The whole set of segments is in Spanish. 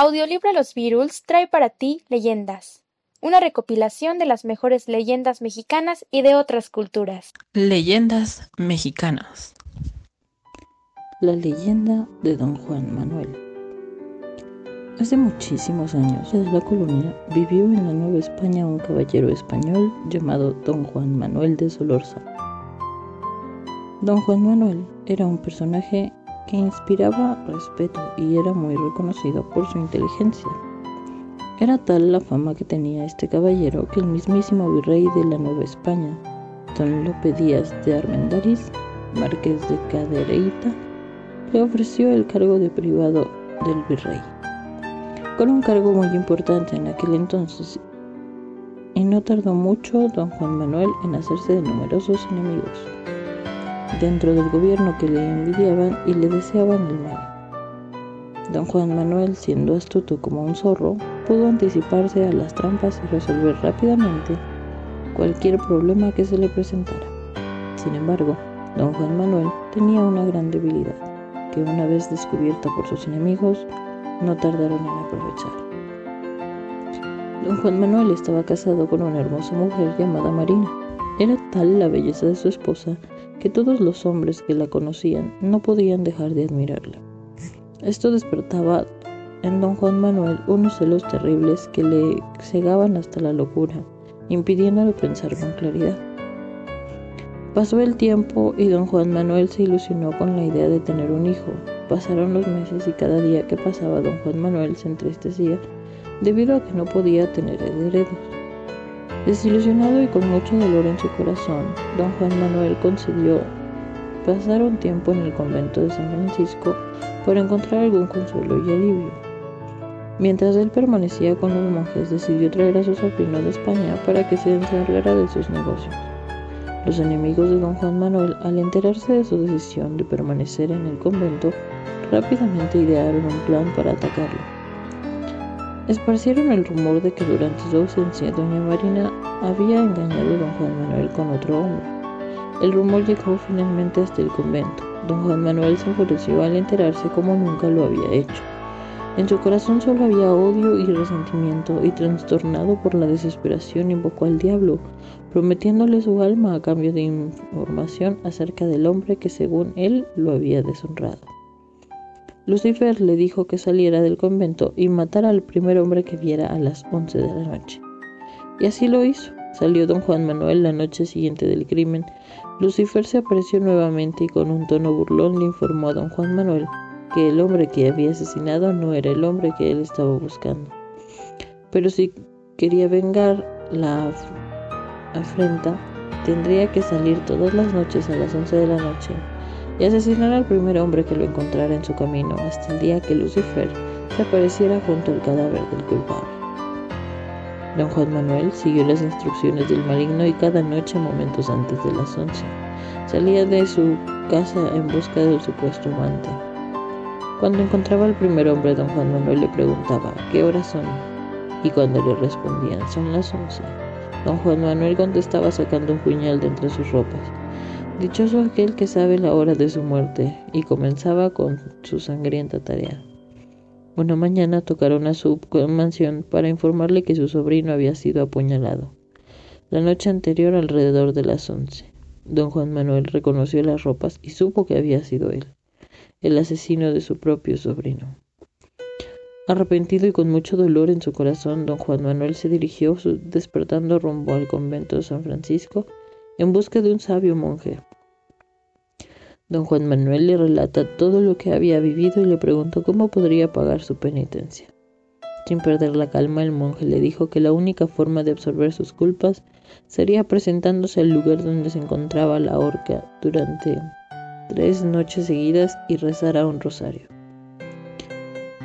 Audiolibro Los Beatles trae para ti Leyendas, una recopilación de las mejores leyendas mexicanas y de otras culturas. Leyendas mexicanas. La leyenda de Don Juan Manuel. Hace muchísimos años, desde la colonia, vivió en la Nueva España un caballero español llamado Don Juan Manuel de Solorza. Don Juan Manuel era un personaje que inspiraba respeto y era muy reconocido por su inteligencia. Era tal la fama que tenía este caballero que el mismísimo virrey de la Nueva España, don Lope Díaz de Armendáriz, marqués de Cadereyta, le ofreció el cargo de privado del virrey, con un cargo muy importante en aquel entonces, y no tardó mucho don Juan Manuel en hacerse de numerosos enemigos dentro del gobierno que le envidiaban y le deseaban el mal. Don Juan Manuel, siendo astuto como un zorro, pudo anticiparse a las trampas y resolver rápidamente cualquier problema que se le presentara. Sin embargo, don Juan Manuel tenía una gran debilidad, que una vez descubierta por sus enemigos, no tardaron en aprovechar. Don Juan Manuel estaba casado con una hermosa mujer llamada Marina. Era tal la belleza de su esposa que todos los hombres que la conocían no podían dejar de admirarla. Esto despertaba en don Juan Manuel unos celos terribles que le cegaban hasta la locura, impidiéndole pensar con claridad. Pasó el tiempo y don Juan Manuel se ilusionó con la idea de tener un hijo. Pasaron los meses y cada día que pasaba don Juan Manuel se entristecía debido a que no podía tener herederos. Desilusionado y con mucho dolor en su corazón, don Juan Manuel concedió pasar un tiempo en el convento de San Francisco por encontrar algún consuelo y alivio. Mientras él permanecía con los monjes, decidió traer a su sobrino de España para que se encargara de sus negocios. Los enemigos de don Juan Manuel, al enterarse de su decisión de permanecer en el convento, rápidamente idearon un plan para atacarlo. Esparcieron el rumor de que durante su ausencia doña Marina había engañado a don Juan Manuel con otro hombre. El rumor llegó finalmente hasta el convento. Don Juan Manuel se enfureció al enterarse como nunca lo había hecho. En su corazón solo había odio y resentimiento, y trastornado por la desesperación invocó al diablo, prometiéndole su alma a cambio de información acerca del hombre que según él lo había deshonrado. Lucifer le dijo que saliera del convento y matara al primer hombre que viera a las once de la noche. Y así lo hizo. Salió don Juan Manuel la noche siguiente del crimen. Lucifer se apareció nuevamente y con un tono burlón le informó a don Juan Manuel que el hombre que había asesinado no era el hombre que él estaba buscando. Pero si quería vengar la afrenta, tendría que salir todas las noches a las once de la noche y asesinar al primer hombre que lo encontrara en su camino hasta el día que Lucifer se apareciera junto al cadáver del culpable. Don Juan Manuel siguió las instrucciones del maligno y cada noche, momentos antes de las once, salía de su casa en busca del supuesto amante. Cuando encontraba al primer hombre, don Juan Manuel le preguntaba, ¿qué horas son? Y cuando le respondían, son las once, don Juan Manuel contestaba sacando un puñal de entre sus ropas. Dichoso aquel que sabe la hora de su muerte, y comenzaba con su sangrienta tarea. Una mañana tocaron a su mansión para informarle que su sobrino había sido apuñalado. La noche anterior, alrededor de las once, don Juan Manuel reconoció las ropas y supo que había sido él, el asesino de su propio sobrino. Arrepentido y con mucho dolor en su corazón, don Juan Manuel se dirigió despertando rumbo al convento de San Francisco en busca de un sabio monje. Don Juan Manuel le relata todo lo que había vivido y le preguntó cómo podría pagar su penitencia. Sin perder la calma, el monje le dijo que la única forma de absorber sus culpas sería presentándose al lugar donde se encontraba la horca durante tres noches seguidas y rezar a un rosario.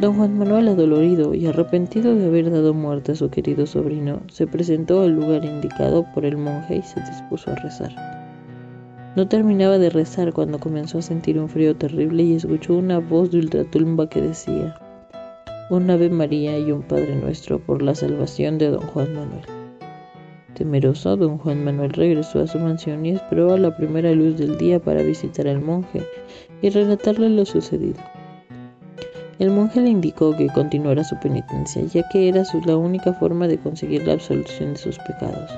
Don Juan Manuel, adolorido y arrepentido de haber dado muerte a su querido sobrino, se presentó al lugar indicado por el monje y se dispuso a rezar. No terminaba de rezar cuando comenzó a sentir un frío terrible y escuchó una voz de ultratumba que decía, un Ave María y un Padre Nuestro por la salvación de don Juan Manuel. Temeroso, don Juan Manuel regresó a su mansión y esperó a la primera luz del día para visitar al monje y relatarle lo sucedido. El monje le indicó que continuara su penitencia, ya que era la única forma de conseguir la absolución de sus pecados.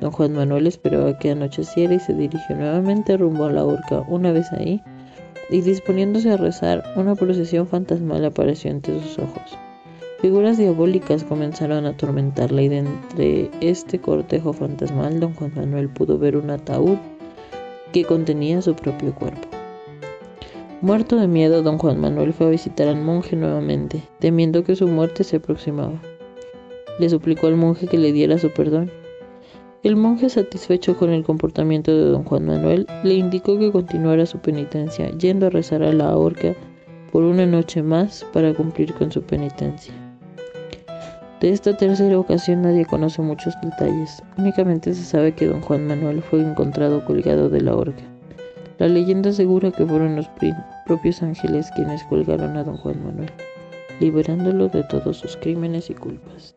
Don Juan Manuel esperaba que anocheciera y se dirigió nuevamente rumbo a la horca. Una vez ahí, y disponiéndose a rezar, una procesión fantasmal apareció ante sus ojos. Figuras diabólicas comenzaron a atormentarla y de entre este cortejo fantasmal don Juan Manuel pudo ver un ataúd que contenía su propio cuerpo. Muerto de miedo, don Juan Manuel fue a visitar al monje nuevamente, temiendo que su muerte se aproximaba. Le suplicó al monje que le diera su perdón. El monje, satisfecho con el comportamiento de don Juan Manuel, le indicó que continuara su penitencia, yendo a rezar a la horca por una noche más para cumplir con su penitencia. De esta tercera ocasión nadie conoce muchos detalles, únicamente se sabe que don Juan Manuel fue encontrado colgado de la horca. La leyenda asegura que fueron los propios ángeles quienes colgaron a don Juan Manuel, liberándolo de todos sus crímenes y culpas.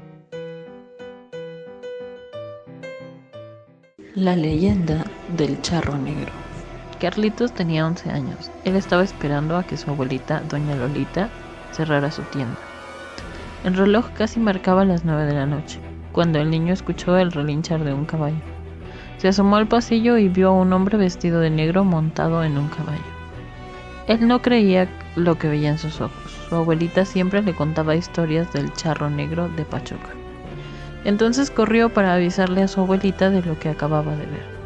La leyenda del charro negro. Carlitos tenía 11 años. Él estaba esperando a que su abuelita, doña Lolita, cerrara su tienda. El reloj casi marcaba las 9 de la noche, cuando el niño escuchó el relinchar de un caballo. Se asomó al pasillo y vio a un hombre vestido de negro montado en un caballo. Él no creía lo que veía en sus ojos. Su abuelita siempre le contaba historias del charro negro de Pachuca. Entonces corrió para avisarle a su abuelita de lo que acababa de ver.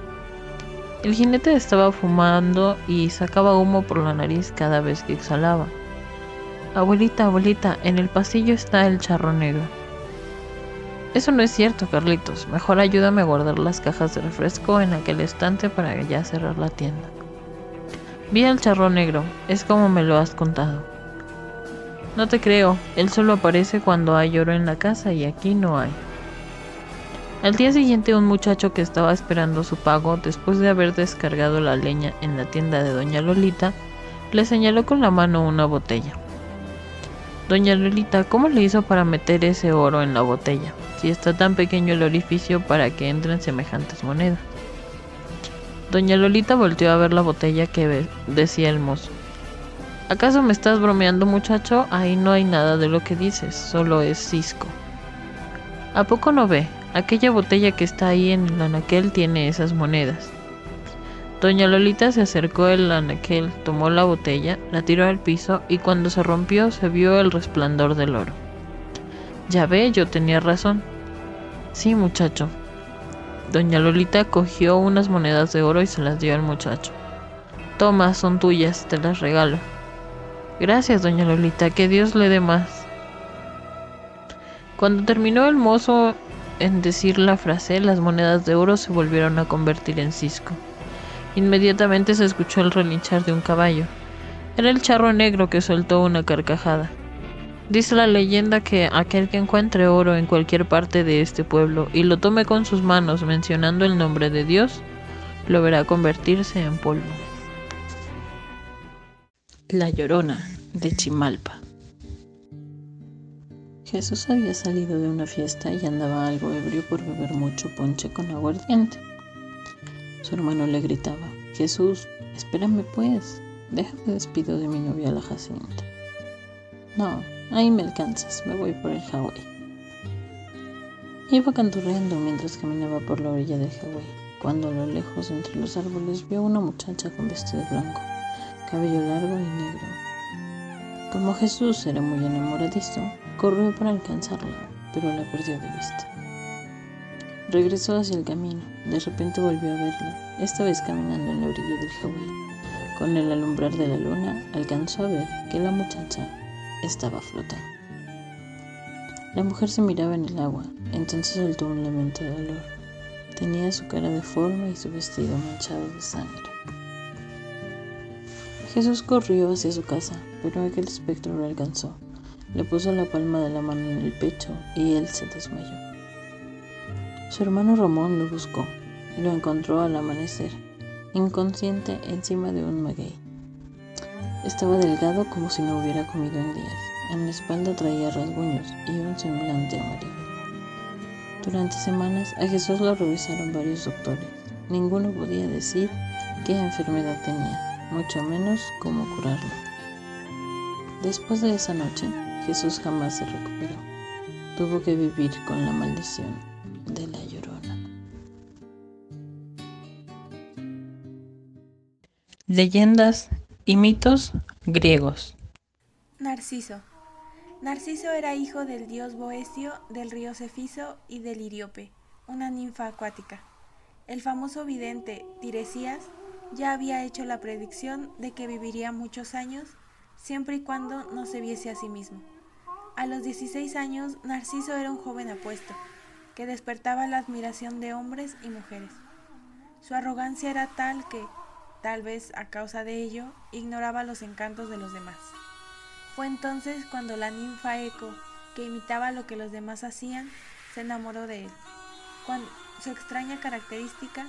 El jinete estaba fumando y sacaba humo por la nariz cada vez que exhalaba. Abuelita, abuelita, en el pasillo está el charro negro. Eso no es cierto, Carlitos. Mejor ayúdame a guardar las cajas de refresco en aquel estante para ya cerrar la tienda. Vi al charro negro, es como me lo has contado. No te creo, él solo aparece cuando hay oro en la casa y aquí no hay. Al día siguiente un muchacho que estaba esperando su pago después de haber descargado la leña en la tienda de doña Lolita, le señaló con la mano una botella. Doña Lolita, ¿cómo le hizo para meter ese oro en la botella? si está tan pequeño el orificio para que entren semejantes monedas. Doña Lolita volteó a ver la botella que decía el mozo. ¿Acaso me estás bromeando muchacho? Ahí no hay nada de lo que dices, solo es cisco. ¿A poco no ve? Aquella botella que está ahí en el anaquel tiene esas monedas. Doña Lolita se acercó al anaquel, tomó la botella, la tiró al piso y cuando se rompió se vio el resplandor del oro. Ya ve, yo tenía razón. Sí, muchacho. Doña Lolita cogió unas monedas de oro y se las dio al muchacho. Toma, son tuyas, te las regalo. Gracias, doña Lolita, que Dios le dé más. Cuando terminó el mozo en decir la frase, las monedas de oro se volvieron a convertir en cisco. Inmediatamente se escuchó el relinchar de un caballo. Era el charro negro que soltó una carcajada. Dice la leyenda que aquel que encuentre oro en cualquier parte de este pueblo y lo tome con sus manos mencionando el nombre de Dios, lo verá convertirse en polvo. La Llorona de Chimalpa. Jesús había salido de una fiesta y andaba algo ebrio por beber mucho ponche con aguardiente. Su hermano le gritaba, Jesús, espérame pues, déjame despido de mi novia la Jacinta. No, Ahí me alcanzas, me voy por el Hawái. Iba canturreando mientras caminaba por la orilla del Hawái, cuando a lo lejos entre los árboles vio una muchacha con vestido blanco, cabello largo y negro. Como Jesús era muy enamoradizo, corrió para alcanzarla, pero la perdió de vista. Regresó hacia el camino, de repente volvió a verla, esta vez caminando en la orilla del Hawái. Con el alumbrar de la luna, alcanzó a ver que la muchacha estaba flotando. La mujer se miraba en el agua, entonces soltó un lamento de dolor. Tenía su cara deforme y su vestido manchado de sangre. Jesús corrió hacia su casa, pero aquel espectro lo alcanzó. Le puso la palma de la mano en el pecho y él se desmayó. Su hermano Ramón lo buscó y lo encontró al amanecer, inconsciente encima de un maguey. Estaba delgado como si no hubiera comido en días. En la espalda traía rasguños y un semblante amarillo. Durante semanas a Jesús lo revisaron varios doctores. Ninguno podía decir qué enfermedad tenía, mucho menos cómo curarlo. Después de esa noche, Jesús jamás se recuperó. Tuvo que vivir con la maldición de la llorona. Leyendas y mitos griegos. Narciso. Narciso era hijo del dios Boesio, del río Cefiso y del Iriope, una ninfa acuática. El famoso vidente Tiresias ya había hecho la predicción de que viviría muchos años siempre y cuando no se viese a sí mismo. A los 16 años, Narciso era un joven apuesto, que despertaba la admiración de hombres y mujeres. Su arrogancia era tal que, tal vez a causa de ello, ignoraba los encantos de los demás. Fue entonces cuando la ninfa Eco, que imitaba lo que los demás hacían, se enamoró de él. Con su extraña característica,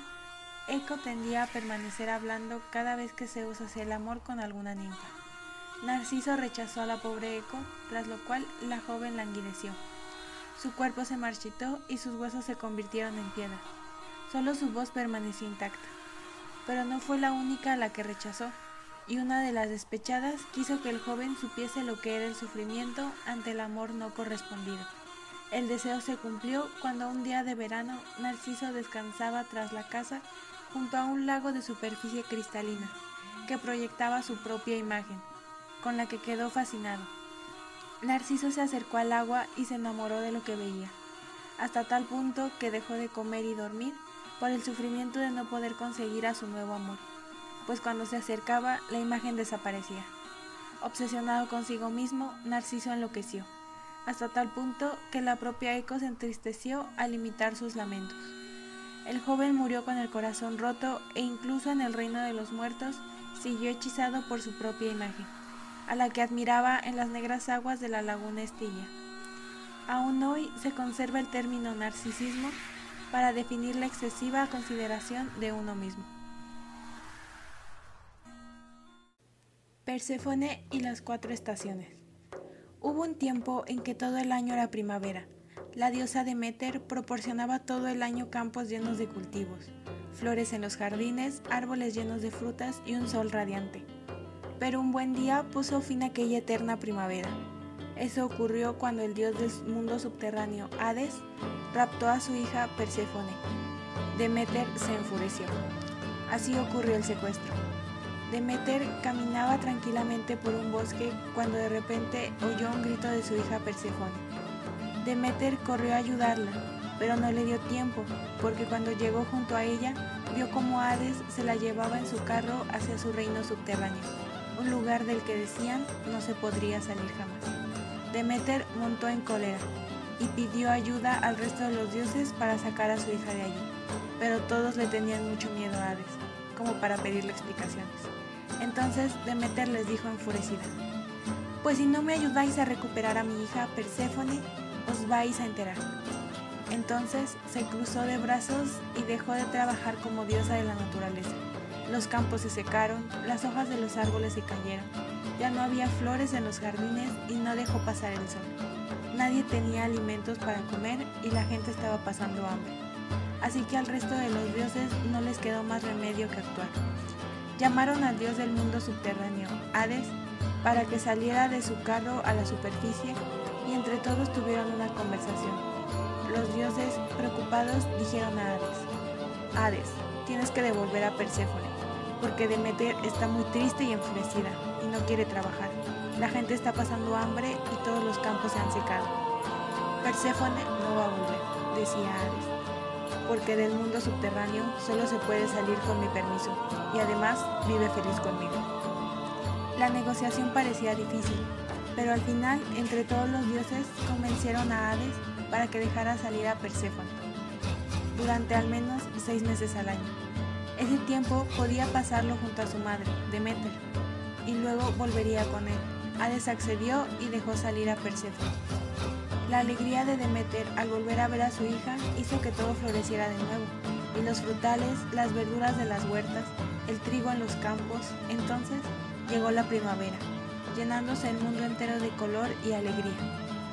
Eco tendía a permanecer hablando cada vez que se usa el amor con alguna ninfa. Narciso rechazó a la pobre Eco, tras lo cual la joven languideció. Su cuerpo se marchitó y sus huesos se convirtieron en piedra. Solo su voz permaneció intacta. Pero no fue la única a la que rechazó, y una de las despechadas quiso que el joven supiese lo que era el sufrimiento ante el amor no correspondido. El deseo se cumplió cuando un día de verano Narciso descansaba tras la casa junto a un lago de superficie cristalina que proyectaba su propia imagen con la que quedó fascinado. Narciso se acercó al agua y se enamoró de lo que veía, hasta tal punto que dejó de comer y dormir por el sufrimiento de no poder conseguir a su nuevo amor, pues cuando se acercaba la imagen desaparecía. Obsesionado consigo mismo, Narciso enloqueció, hasta tal punto que la propia Eco se entristeció al imitar sus lamentos. El joven murió con el corazón roto e incluso en el reino de los muertos siguió hechizado por su propia imagen a la que admiraba en las negras aguas de la laguna Estilla. Aún hoy se conserva el término narcisismo para definir la excesiva consideración de uno mismo. Perséfone y las cuatro estaciones. Hubo un tiempo en que todo el año era primavera. La diosa Demeter proporcionaba todo el año campos llenos de cultivos, flores en los jardines, árboles llenos de frutas y un sol radiante pero un buen día puso fin a aquella eterna primavera. Eso ocurrió cuando el dios del mundo subterráneo, Hades, raptó a su hija Perséfone. Demeter se enfureció. Así ocurrió el secuestro. Demeter caminaba tranquilamente por un bosque cuando de repente oyó un grito de su hija Perséfone. Demeter corrió a ayudarla, pero no le dio tiempo, porque cuando llegó junto a ella, vio como Hades se la llevaba en su carro hacia su reino subterráneo un lugar del que decían no se podría salir jamás. Demeter montó en cólera y pidió ayuda al resto de los dioses para sacar a su hija de allí, pero todos le tenían mucho miedo a Hades, como para pedirle explicaciones. Entonces Demeter les dijo enfurecida, pues si no me ayudáis a recuperar a mi hija Perséfone, os vais a enterar. Entonces se cruzó de brazos y dejó de trabajar como diosa de la naturaleza los campos se secaron, las hojas de los árboles se cayeron, ya no había flores en los jardines y no dejó pasar el sol. Nadie tenía alimentos para comer y la gente estaba pasando hambre. Así que al resto de los dioses no les quedó más remedio que actuar. Llamaron al dios del mundo subterráneo, Hades, para que saliera de su carro a la superficie y entre todos tuvieron una conversación. Los dioses, preocupados, dijeron a Hades, Hades, tienes que devolver a Perséfone porque Demeter está muy triste y enfurecida y no quiere trabajar. La gente está pasando hambre y todos los campos se han secado. Perséfone no va a volver, decía Hades, porque del mundo subterráneo solo se puede salir con mi permiso y además vive feliz conmigo. La negociación parecía difícil, pero al final entre todos los dioses convencieron a Hades para que dejara salir a Perséfone durante al menos seis meses al año. Ese tiempo podía pasarlo junto a su madre, Demeter, y luego volvería con él. Hades accedió y dejó salir a Perséfone. La alegría de Demeter al volver a ver a su hija hizo que todo floreciera de nuevo, y los frutales, las verduras de las huertas, el trigo en los campos. Entonces llegó la primavera, llenándose el mundo entero de color y alegría.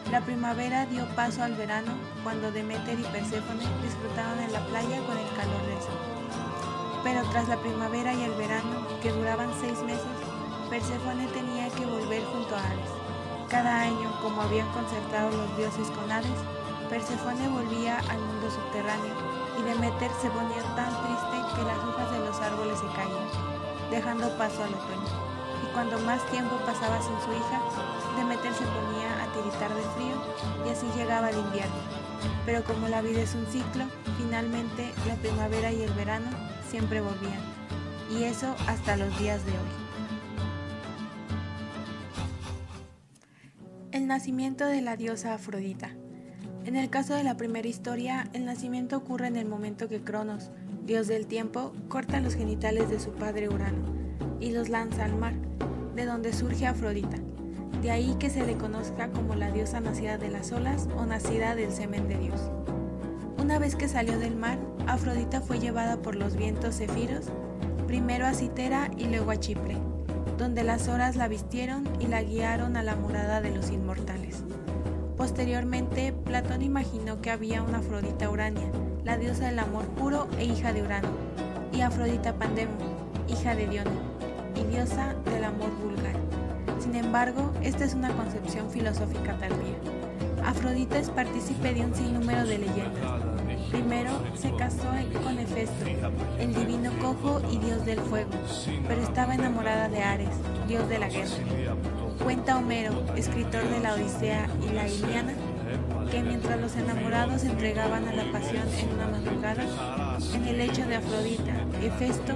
La primavera dio paso al verano, cuando Demeter y Perséfone disfrutaron en la playa con el calor del sol. Pero tras la primavera y el verano, que duraban seis meses, Perséfone tenía que volver junto a Ares. Cada año, como habían concertado los dioses con Hades, Perséfone volvía al mundo subterráneo y Demeter se ponía tan triste que las hojas de los árboles se caían, dejando paso al otoño. Y cuando más tiempo pasaba sin su hija, Demeter se ponía a tiritar de frío y así llegaba el invierno. Pero como la vida es un ciclo, finalmente la primavera y el verano siempre volvían. Y eso hasta los días de hoy. El nacimiento de la diosa Afrodita. En el caso de la primera historia, el nacimiento ocurre en el momento que Cronos, dios del tiempo, corta los genitales de su padre Urano y los lanza al mar, de donde surge Afrodita. De ahí que se le conozca como la diosa nacida de las olas o nacida del semen de Dios. Una vez que salió del mar, Afrodita fue llevada por los vientos cefiros, primero a Citera y luego a Chipre, donde las horas la vistieron y la guiaron a la morada de los inmortales. Posteriormente, Platón imaginó que había una Afrodita Urania, la diosa del amor puro e hija de Urano, y Afrodita Pandemo, hija de Dione, y diosa del amor vulgar. Sin embargo, esta es una concepción filosófica tardía. Afrodita es partícipe de un sinnúmero de leyendas. Primero se casó con Hefesto, el divino cojo y dios del fuego, pero estaba enamorada de Ares, dios de la guerra. Cuenta Homero, escritor de la Odisea y la Iliana, que mientras los enamorados se entregaban a la pasión en una madrugada, en el lecho de Afrodita, Hefesto,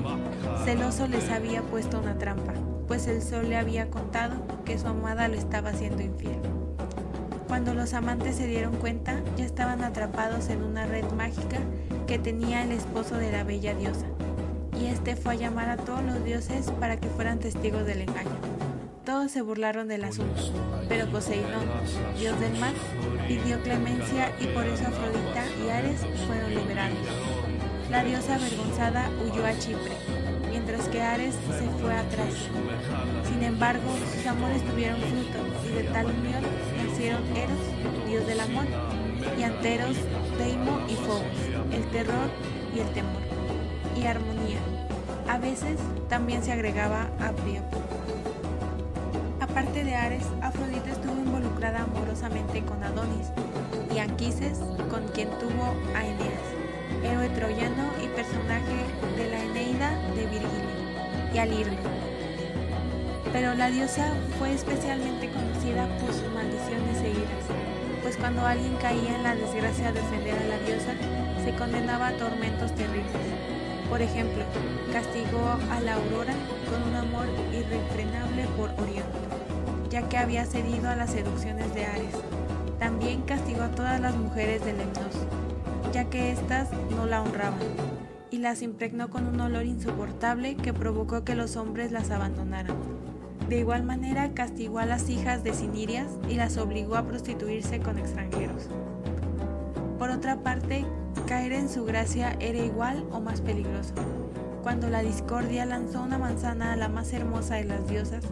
celoso les había puesto una trampa, pues el sol le había contado que su amada lo estaba haciendo infiel. Cuando los amantes se dieron cuenta, ya estaban atrapados en una red mágica que tenía el esposo de la bella diosa, y este fue a llamar a todos los dioses para que fueran testigos del engaño. Todos se burlaron del asunto, pero Poseidón, dios del mar, pidió clemencia y por eso Afrodita y Ares fueron liberados. La diosa avergonzada huyó a Chipre, mientras que Ares se fue atrás. Sin embargo, sus amores tuvieron fruto y de tal unión nacieron Eros, dios del amor, y Anteros, Deimo y Phobos, el terror y el temor, y armonía. A veces también se agregaba Aprio. Aparte de Ares, Afrodita estuvo involucrada amorosamente con Adonis y Anquises, con quien tuvo a Eneas, héroe troyano y personaje de la Eneida de Virgilio, y Alirno. Pero la diosa fue especialmente conocida por sus maldiciones e pues cuando alguien caía en la desgracia de ofender a la diosa, se condenaba a tormentos terribles. Por ejemplo, castigó a la aurora con un amor irrefrenable por Orión, ya que había cedido a las seducciones de Ares. También castigó a todas las mujeres de Lemnos, ya que éstas no la honraban, y las impregnó con un olor insoportable que provocó que los hombres las abandonaran. De igual manera castigó a las hijas de Sinirias y las obligó a prostituirse con extranjeros. Por otra parte, caer en su gracia era igual o más peligroso. Cuando la discordia lanzó una manzana a la más hermosa de las diosas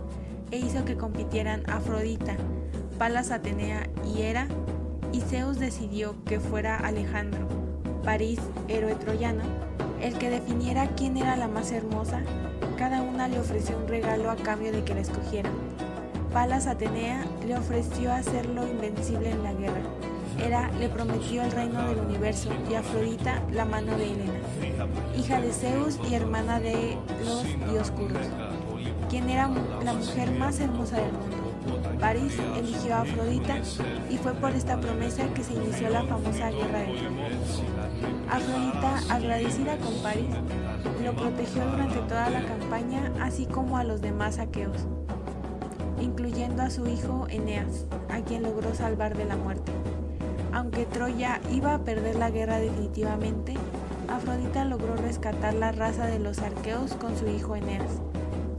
e hizo que compitieran Afrodita, Palas Atenea y Hera, y Zeus decidió que fuera Alejandro, París, héroe troyano, el que definiera quién era la más hermosa, le ofreció un regalo a cambio de que la escogiera. Palas Atenea le ofreció hacerlo invencible en la guerra. Hera le prometió el reino del universo y Afrodita la mano de Helena, hija de Zeus y hermana de los dioscuros, quien era la mujer más hermosa del mundo. París eligió a Afrodita y fue por esta promesa que se inició la famosa Guerra de Troya. Afrodita, agradecida con París, lo protegió durante toda la campaña, así como a los demás aqueos, incluyendo a su hijo Eneas, a quien logró salvar de la muerte. Aunque Troya iba a perder la guerra definitivamente, Afrodita logró rescatar la raza de los arqueos con su hijo Eneas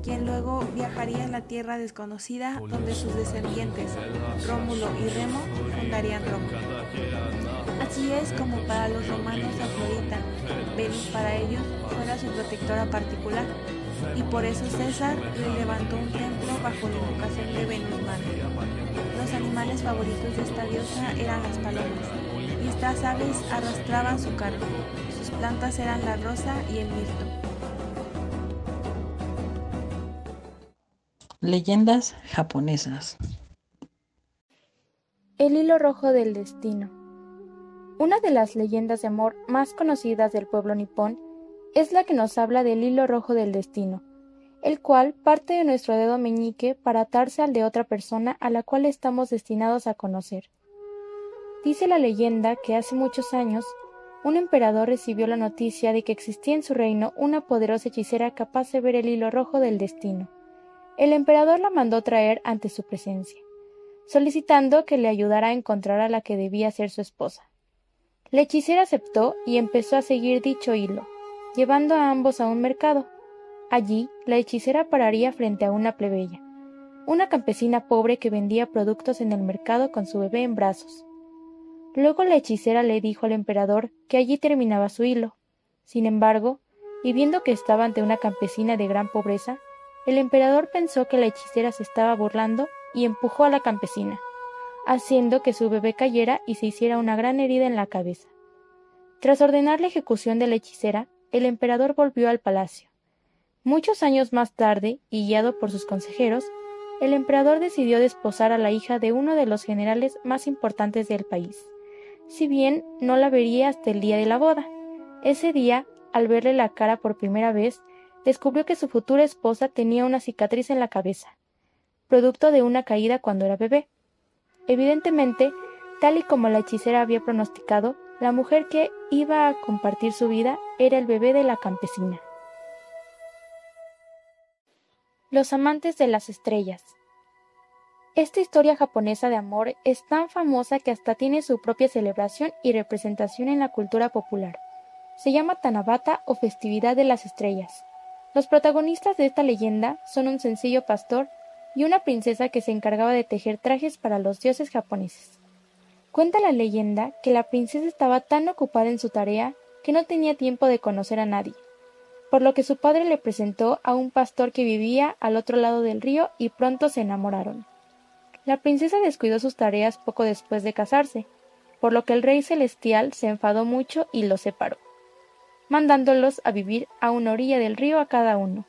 quien luego viajaría a la tierra desconocida donde sus descendientes, Rómulo y Remo, fundarían Roma. Así es como para los romanos Afrodita, Venus para ellos fuera su protectora particular, y por eso César le levantó un templo bajo la invocación de Venus Madre. Los animales favoritos de esta diosa eran las palomas, y estas aves arrastraban su cargo. Sus plantas eran la rosa y el mirto. Leyendas japonesas. El hilo rojo del destino. Una de las leyendas de amor más conocidas del pueblo nipón es la que nos habla del hilo rojo del destino, el cual parte de nuestro dedo meñique para atarse al de otra persona a la cual estamos destinados a conocer. Dice la leyenda que hace muchos años un emperador recibió la noticia de que existía en su reino una poderosa hechicera capaz de ver el hilo rojo del destino. El emperador la mandó traer ante su presencia, solicitando que le ayudara a encontrar a la que debía ser su esposa. La hechicera aceptó y empezó a seguir dicho hilo, llevando a ambos a un mercado. Allí, la hechicera pararía frente a una plebeya, una campesina pobre que vendía productos en el mercado con su bebé en brazos. Luego la hechicera le dijo al emperador que allí terminaba su hilo. Sin embargo, y viendo que estaba ante una campesina de gran pobreza, el emperador pensó que la hechicera se estaba burlando y empujó a la campesina, haciendo que su bebé cayera y se hiciera una gran herida en la cabeza. Tras ordenar la ejecución de la hechicera, el emperador volvió al palacio. Muchos años más tarde, y guiado por sus consejeros, el emperador decidió desposar a la hija de uno de los generales más importantes del país si bien no la vería hasta el día de la boda. Ese día, al verle la cara por primera vez, descubrió que su futura esposa tenía una cicatriz en la cabeza, producto de una caída cuando era bebé. Evidentemente, tal y como la hechicera había pronosticado, la mujer que iba a compartir su vida era el bebé de la campesina. Los amantes de las estrellas. Esta historia japonesa de amor es tan famosa que hasta tiene su propia celebración y representación en la cultura popular. Se llama Tanabata o festividad de las estrellas. Los protagonistas de esta leyenda son un sencillo pastor y una princesa que se encargaba de tejer trajes para los dioses japoneses. Cuenta la leyenda que la princesa estaba tan ocupada en su tarea que no tenía tiempo de conocer a nadie, por lo que su padre le presentó a un pastor que vivía al otro lado del río y pronto se enamoraron. La princesa descuidó sus tareas poco después de casarse, por lo que el rey celestial se enfadó mucho y los separó, mandándolos a vivir a una orilla del río a cada uno.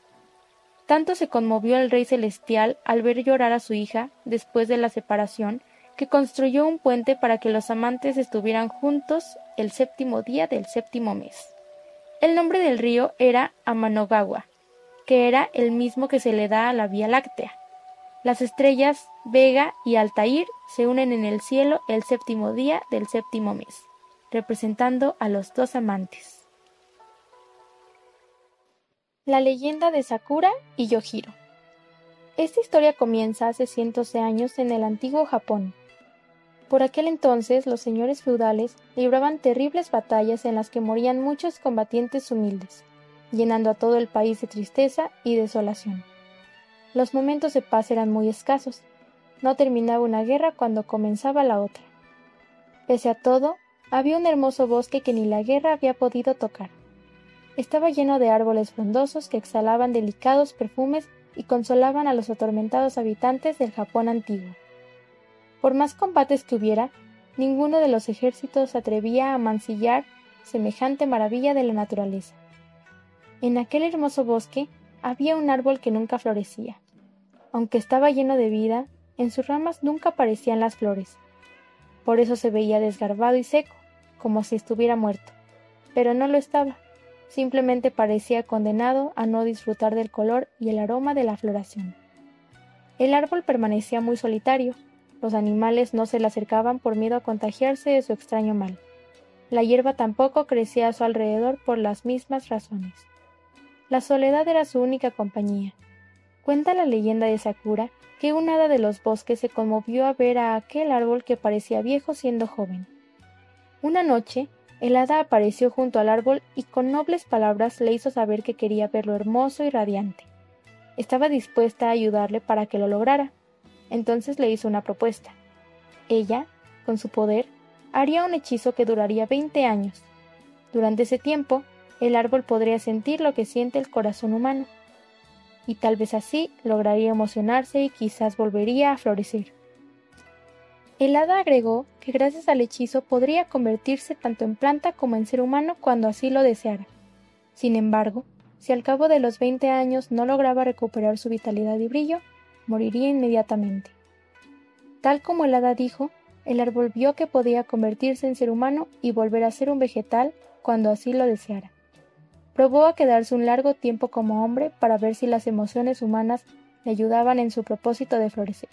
Tanto se conmovió el rey celestial al ver llorar a su hija después de la separación, que construyó un puente para que los amantes estuvieran juntos el séptimo día del séptimo mes. El nombre del río era Amanogawa, que era el mismo que se le da a la Vía Láctea. Las estrellas Vega y Altair se unen en el cielo el séptimo día del séptimo mes, representando a los dos amantes. La leyenda de Sakura y Yojiro. Esta historia comienza hace cientos de años en el antiguo Japón. Por aquel entonces los señores feudales libraban terribles batallas en las que morían muchos combatientes humildes, llenando a todo el país de tristeza y desolación. Los momentos de paz eran muy escasos. No terminaba una guerra cuando comenzaba la otra. Pese a todo, había un hermoso bosque que ni la guerra había podido tocar. Estaba lleno de árboles frondosos que exhalaban delicados perfumes y consolaban a los atormentados habitantes del Japón antiguo. Por más combates que hubiera, ninguno de los ejércitos atrevía a mancillar semejante maravilla de la naturaleza. En aquel hermoso bosque había un árbol que nunca florecía. Aunque estaba lleno de vida, en sus ramas nunca aparecían las flores. Por eso se veía desgarbado y seco, como si estuviera muerto. Pero no lo estaba, simplemente parecía condenado a no disfrutar del color y el aroma de la floración. El árbol permanecía muy solitario, los animales no se le acercaban por miedo a contagiarse de su extraño mal. La hierba tampoco crecía a su alrededor por las mismas razones. La soledad era su única compañía. Cuenta la leyenda de Sakura que un hada de los bosques se conmovió a ver a aquel árbol que parecía viejo siendo joven. Una noche, el hada apareció junto al árbol y con nobles palabras le hizo saber que quería verlo hermoso y radiante. Estaba dispuesta a ayudarle para que lo lograra. Entonces le hizo una propuesta. Ella, con su poder, haría un hechizo que duraría veinte años. Durante ese tiempo, el árbol podría sentir lo que siente el corazón humano, y tal vez así lograría emocionarse y quizás volvería a florecer. El hada agregó que gracias al hechizo podría convertirse tanto en planta como en ser humano cuando así lo deseara. Sin embargo, si al cabo de los veinte años no lograba recuperar su vitalidad y brillo, moriría inmediatamente. Tal como el hada dijo, el árbol vio que podía convertirse en ser humano y volver a ser un vegetal cuando así lo deseara. Probó a quedarse un largo tiempo como hombre para ver si las emociones humanas le ayudaban en su propósito de florecer.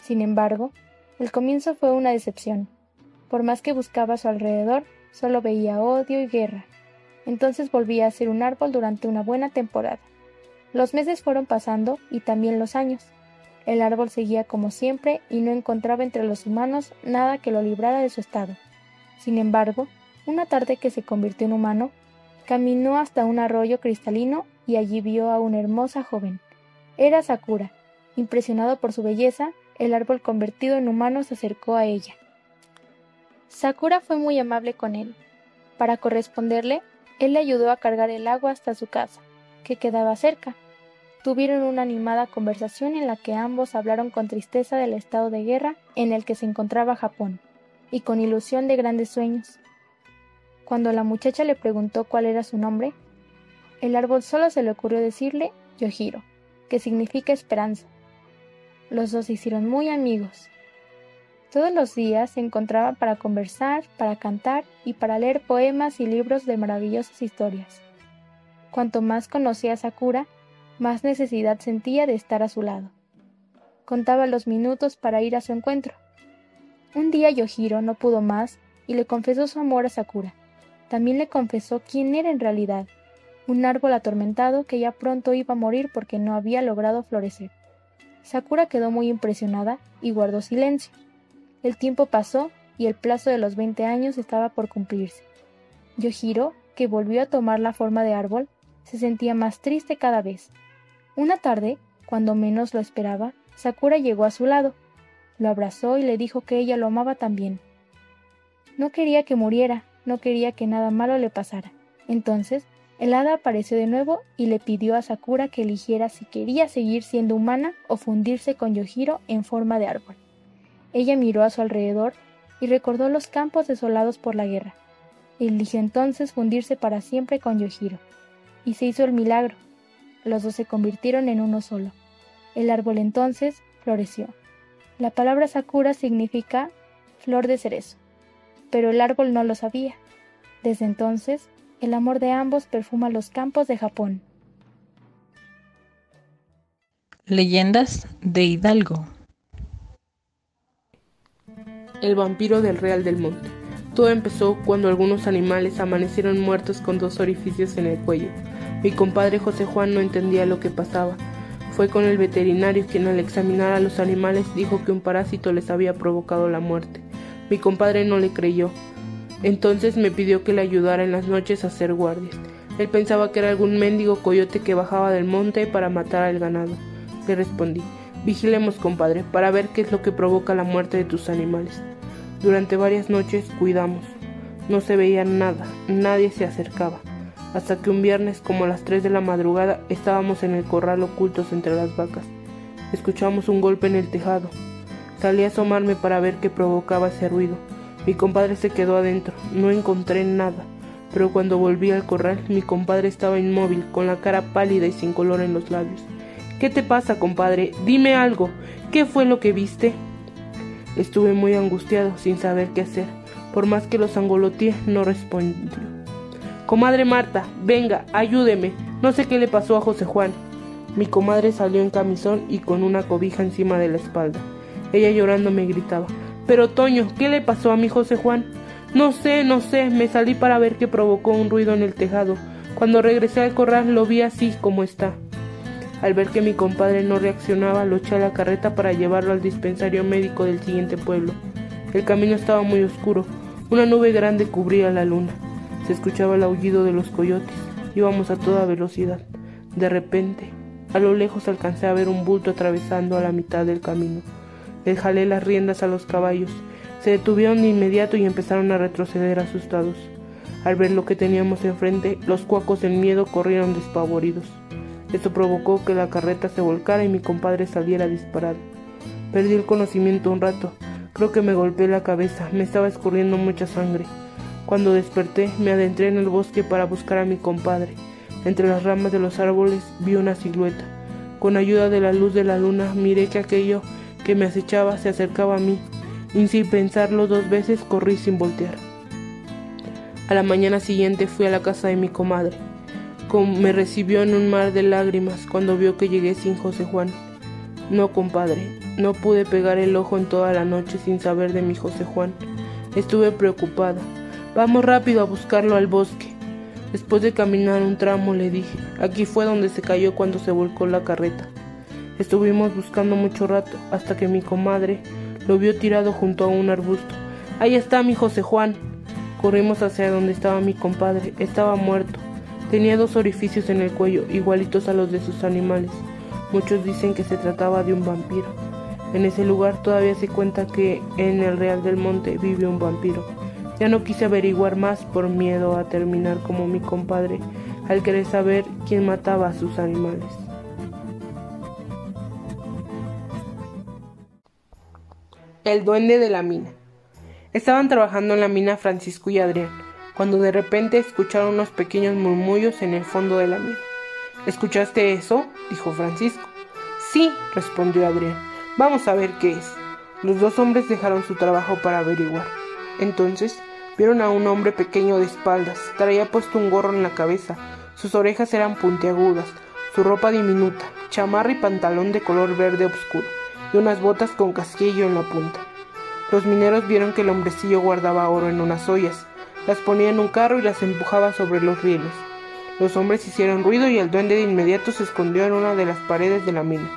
Sin embargo, el comienzo fue una decepción. Por más que buscaba a su alrededor, solo veía odio y guerra. Entonces volvía a ser un árbol durante una buena temporada. Los meses fueron pasando y también los años. El árbol seguía como siempre y no encontraba entre los humanos nada que lo librara de su estado. Sin embargo, una tarde que se convirtió en humano, Caminó hasta un arroyo cristalino y allí vio a una hermosa joven. Era Sakura. Impresionado por su belleza, el árbol convertido en humano se acercó a ella. Sakura fue muy amable con él. Para corresponderle, él le ayudó a cargar el agua hasta su casa, que quedaba cerca. Tuvieron una animada conversación en la que ambos hablaron con tristeza del estado de guerra en el que se encontraba Japón, y con ilusión de grandes sueños. Cuando la muchacha le preguntó cuál era su nombre, el árbol solo se le ocurrió decirle Yojiro, que significa esperanza. Los dos se hicieron muy amigos. Todos los días se encontraban para conversar, para cantar y para leer poemas y libros de maravillosas historias. Cuanto más conocía a Sakura, más necesidad sentía de estar a su lado. Contaba los minutos para ir a su encuentro. Un día Yojiro no pudo más y le confesó su amor a Sakura. También le confesó quién era en realidad, un árbol atormentado que ya pronto iba a morir porque no había logrado florecer. Sakura quedó muy impresionada y guardó silencio. El tiempo pasó y el plazo de los veinte años estaba por cumplirse. Yohiro, que volvió a tomar la forma de árbol, se sentía más triste cada vez. Una tarde, cuando menos lo esperaba, Sakura llegó a su lado. Lo abrazó y le dijo que ella lo amaba también. No quería que muriera, no quería que nada malo le pasara. Entonces, el hada apareció de nuevo y le pidió a Sakura que eligiera si quería seguir siendo humana o fundirse con Yojiro en forma de árbol. Ella miró a su alrededor y recordó los campos desolados por la guerra. Eligió entonces fundirse para siempre con Yojiro. Y se hizo el milagro. Los dos se convirtieron en uno solo. El árbol entonces floreció. La palabra Sakura significa flor de cerezo pero el árbol no lo sabía. Desde entonces, el amor de ambos perfuma los campos de Japón. Leyendas de Hidalgo. El vampiro del Real del Monte. Todo empezó cuando algunos animales amanecieron muertos con dos orificios en el cuello. Mi compadre José Juan no entendía lo que pasaba. Fue con el veterinario quien al examinar a los animales dijo que un parásito les había provocado la muerte. Mi compadre no le creyó. Entonces me pidió que le ayudara en las noches a hacer guardias. Él pensaba que era algún mendigo coyote que bajaba del monte para matar al ganado. Le respondí, vigilemos compadre, para ver qué es lo que provoca la muerte de tus animales. Durante varias noches cuidamos. No se veía nada, nadie se acercaba. Hasta que un viernes, como a las 3 de la madrugada, estábamos en el corral ocultos entre las vacas. Escuchamos un golpe en el tejado. Salí a asomarme para ver qué provocaba ese ruido. Mi compadre se quedó adentro. No encontré nada. Pero cuando volví al corral, mi compadre estaba inmóvil, con la cara pálida y sin color en los labios. ¿Qué te pasa, compadre? Dime algo. ¿Qué fue lo que viste? Estuve muy angustiado, sin saber qué hacer. Por más que los angoloteé, no respondió. Comadre Marta, venga, ayúdeme. No sé qué le pasó a José Juan. Mi comadre salió en camisón y con una cobija encima de la espalda. Ella llorando me gritaba, Pero Toño, ¿qué le pasó a mi José Juan? No sé, no sé, me salí para ver qué provocó un ruido en el tejado. Cuando regresé al corral lo vi así como está. Al ver que mi compadre no reaccionaba, lo eché a la carreta para llevarlo al dispensario médico del siguiente pueblo. El camino estaba muy oscuro, una nube grande cubría la luna. Se escuchaba el aullido de los coyotes. Íbamos a toda velocidad. De repente, a lo lejos alcancé a ver un bulto atravesando a la mitad del camino. Le jalé las riendas a los caballos. Se detuvieron de inmediato y empezaron a retroceder asustados. Al ver lo que teníamos enfrente, los cuacos en miedo corrieron despavoridos. Esto provocó que la carreta se volcara y mi compadre saliera disparado. Perdí el conocimiento un rato. Creo que me golpeé la cabeza. Me estaba escurriendo mucha sangre. Cuando desperté, me adentré en el bosque para buscar a mi compadre. Entre las ramas de los árboles vi una silueta. Con ayuda de la luz de la luna miré que aquello que me acechaba se acercaba a mí, y sin pensarlo dos veces corrí sin voltear. A la mañana siguiente fui a la casa de mi comadre. me recibió en un mar de lágrimas cuando vio que llegué sin José Juan. No, compadre, no pude pegar el ojo en toda la noche sin saber de mi José Juan. Estuve preocupada. Vamos rápido a buscarlo al bosque. Después de caminar un tramo le dije, aquí fue donde se cayó cuando se volcó la carreta. Estuvimos buscando mucho rato hasta que mi comadre lo vio tirado junto a un arbusto. Ahí está mi José Juan. Corrimos hacia donde estaba mi compadre. Estaba muerto. Tenía dos orificios en el cuello, igualitos a los de sus animales. Muchos dicen que se trataba de un vampiro. En ese lugar todavía se cuenta que en el Real del Monte vive un vampiro. Ya no quise averiguar más por miedo a terminar como mi compadre al querer saber quién mataba a sus animales. El duende de la mina. Estaban trabajando en la mina Francisco y Adrián, cuando de repente escucharon unos pequeños murmullos en el fondo de la mina. ¿Escuchaste eso? dijo Francisco. Sí, respondió Adrián. Vamos a ver qué es. Los dos hombres dejaron su trabajo para averiguar. Entonces Vieron a un hombre pequeño de espaldas. Traía puesto un gorro en la cabeza. Sus orejas eran puntiagudas, su ropa diminuta, chamarra y pantalón de color verde oscuro, y unas botas con casquillo en la punta. Los mineros vieron que el hombrecillo guardaba oro en unas ollas, las ponía en un carro y las empujaba sobre los rieles. Los hombres hicieron ruido y el duende de inmediato se escondió en una de las paredes de la mina.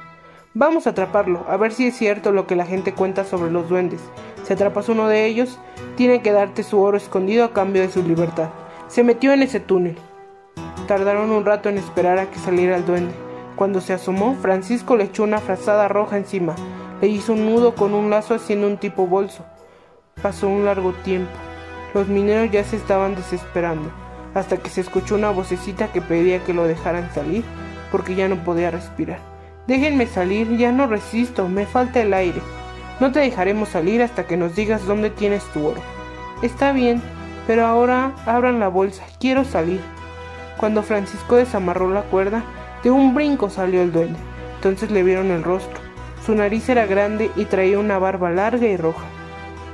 Vamos a atraparlo, a ver si es cierto lo que la gente cuenta sobre los duendes. Si atrapas uno de ellos, tiene que darte su oro escondido a cambio de su libertad. Se metió en ese túnel. Tardaron un rato en esperar a que saliera el duende. Cuando se asomó, Francisco le echó una frazada roja encima. Le hizo un nudo con un lazo haciendo un tipo bolso. Pasó un largo tiempo. Los mineros ya se estaban desesperando, hasta que se escuchó una vocecita que pedía que lo dejaran salir, porque ya no podía respirar. Déjenme salir, ya no resisto, me falta el aire. No te dejaremos salir hasta que nos digas dónde tienes tu oro. Está bien, pero ahora abran la bolsa, quiero salir. Cuando Francisco desamarró la cuerda, de un brinco salió el duende. Entonces le vieron el rostro. Su nariz era grande y traía una barba larga y roja.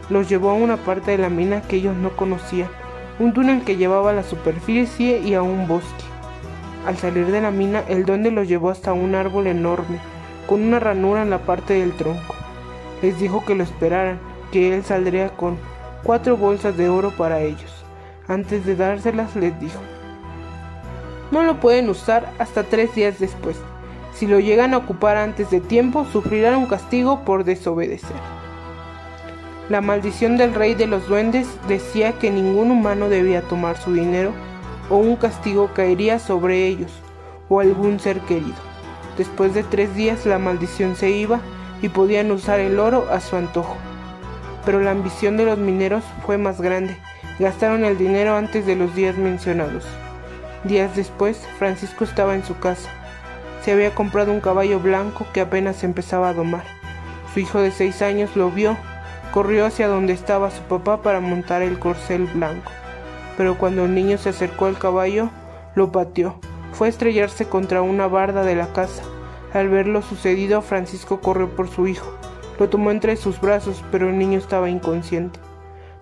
Los llevó a una parte de la mina que ellos no conocían, un túnel que llevaba a la superficie y a un bosque. Al salir de la mina, el duende los llevó hasta un árbol enorme, con una ranura en la parte del tronco. Les dijo que lo esperaran, que él saldría con cuatro bolsas de oro para ellos. Antes de dárselas les dijo, no lo pueden usar hasta tres días después. Si lo llegan a ocupar antes de tiempo, sufrirán un castigo por desobedecer. La maldición del rey de los duendes decía que ningún humano debía tomar su dinero o un castigo caería sobre ellos o algún ser querido. Después de tres días la maldición se iba y podían usar el oro a su antojo. Pero la ambición de los mineros fue más grande. Gastaron el dinero antes de los días mencionados. Días después, Francisco estaba en su casa. Se había comprado un caballo blanco que apenas empezaba a domar. Su hijo de seis años lo vio, corrió hacia donde estaba su papá para montar el corcel blanco. Pero cuando el niño se acercó al caballo, lo pateó. Fue a estrellarse contra una barda de la casa. Al ver lo sucedido, Francisco corrió por su hijo. Lo tomó entre sus brazos, pero el niño estaba inconsciente.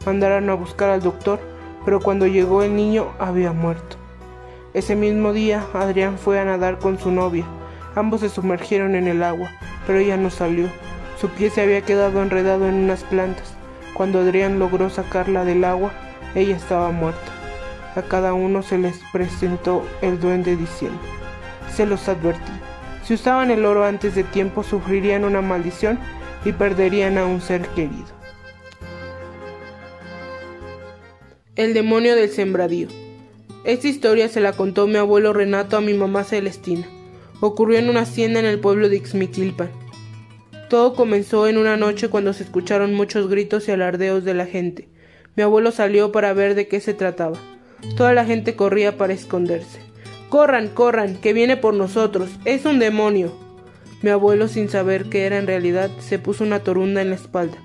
Mandaron a buscar al doctor, pero cuando llegó el niño había muerto. Ese mismo día, Adrián fue a nadar con su novia. Ambos se sumergieron en el agua, pero ella no salió. Su pie se había quedado enredado en unas plantas. Cuando Adrián logró sacarla del agua, ella estaba muerta. A cada uno se les presentó el duende diciendo, se los advertí, si usaban el oro antes de tiempo sufrirían una maldición y perderían a un ser querido. El demonio del sembradío. Esta historia se la contó mi abuelo Renato a mi mamá Celestina. Ocurrió en una hacienda en el pueblo de Ixmiquilpan. Todo comenzó en una noche cuando se escucharon muchos gritos y alardeos de la gente. Mi abuelo salió para ver de qué se trataba. Toda la gente corría para esconderse. Corran, corran, que viene por nosotros. Es un demonio. Mi abuelo, sin saber qué era en realidad, se puso una torunda en la espalda.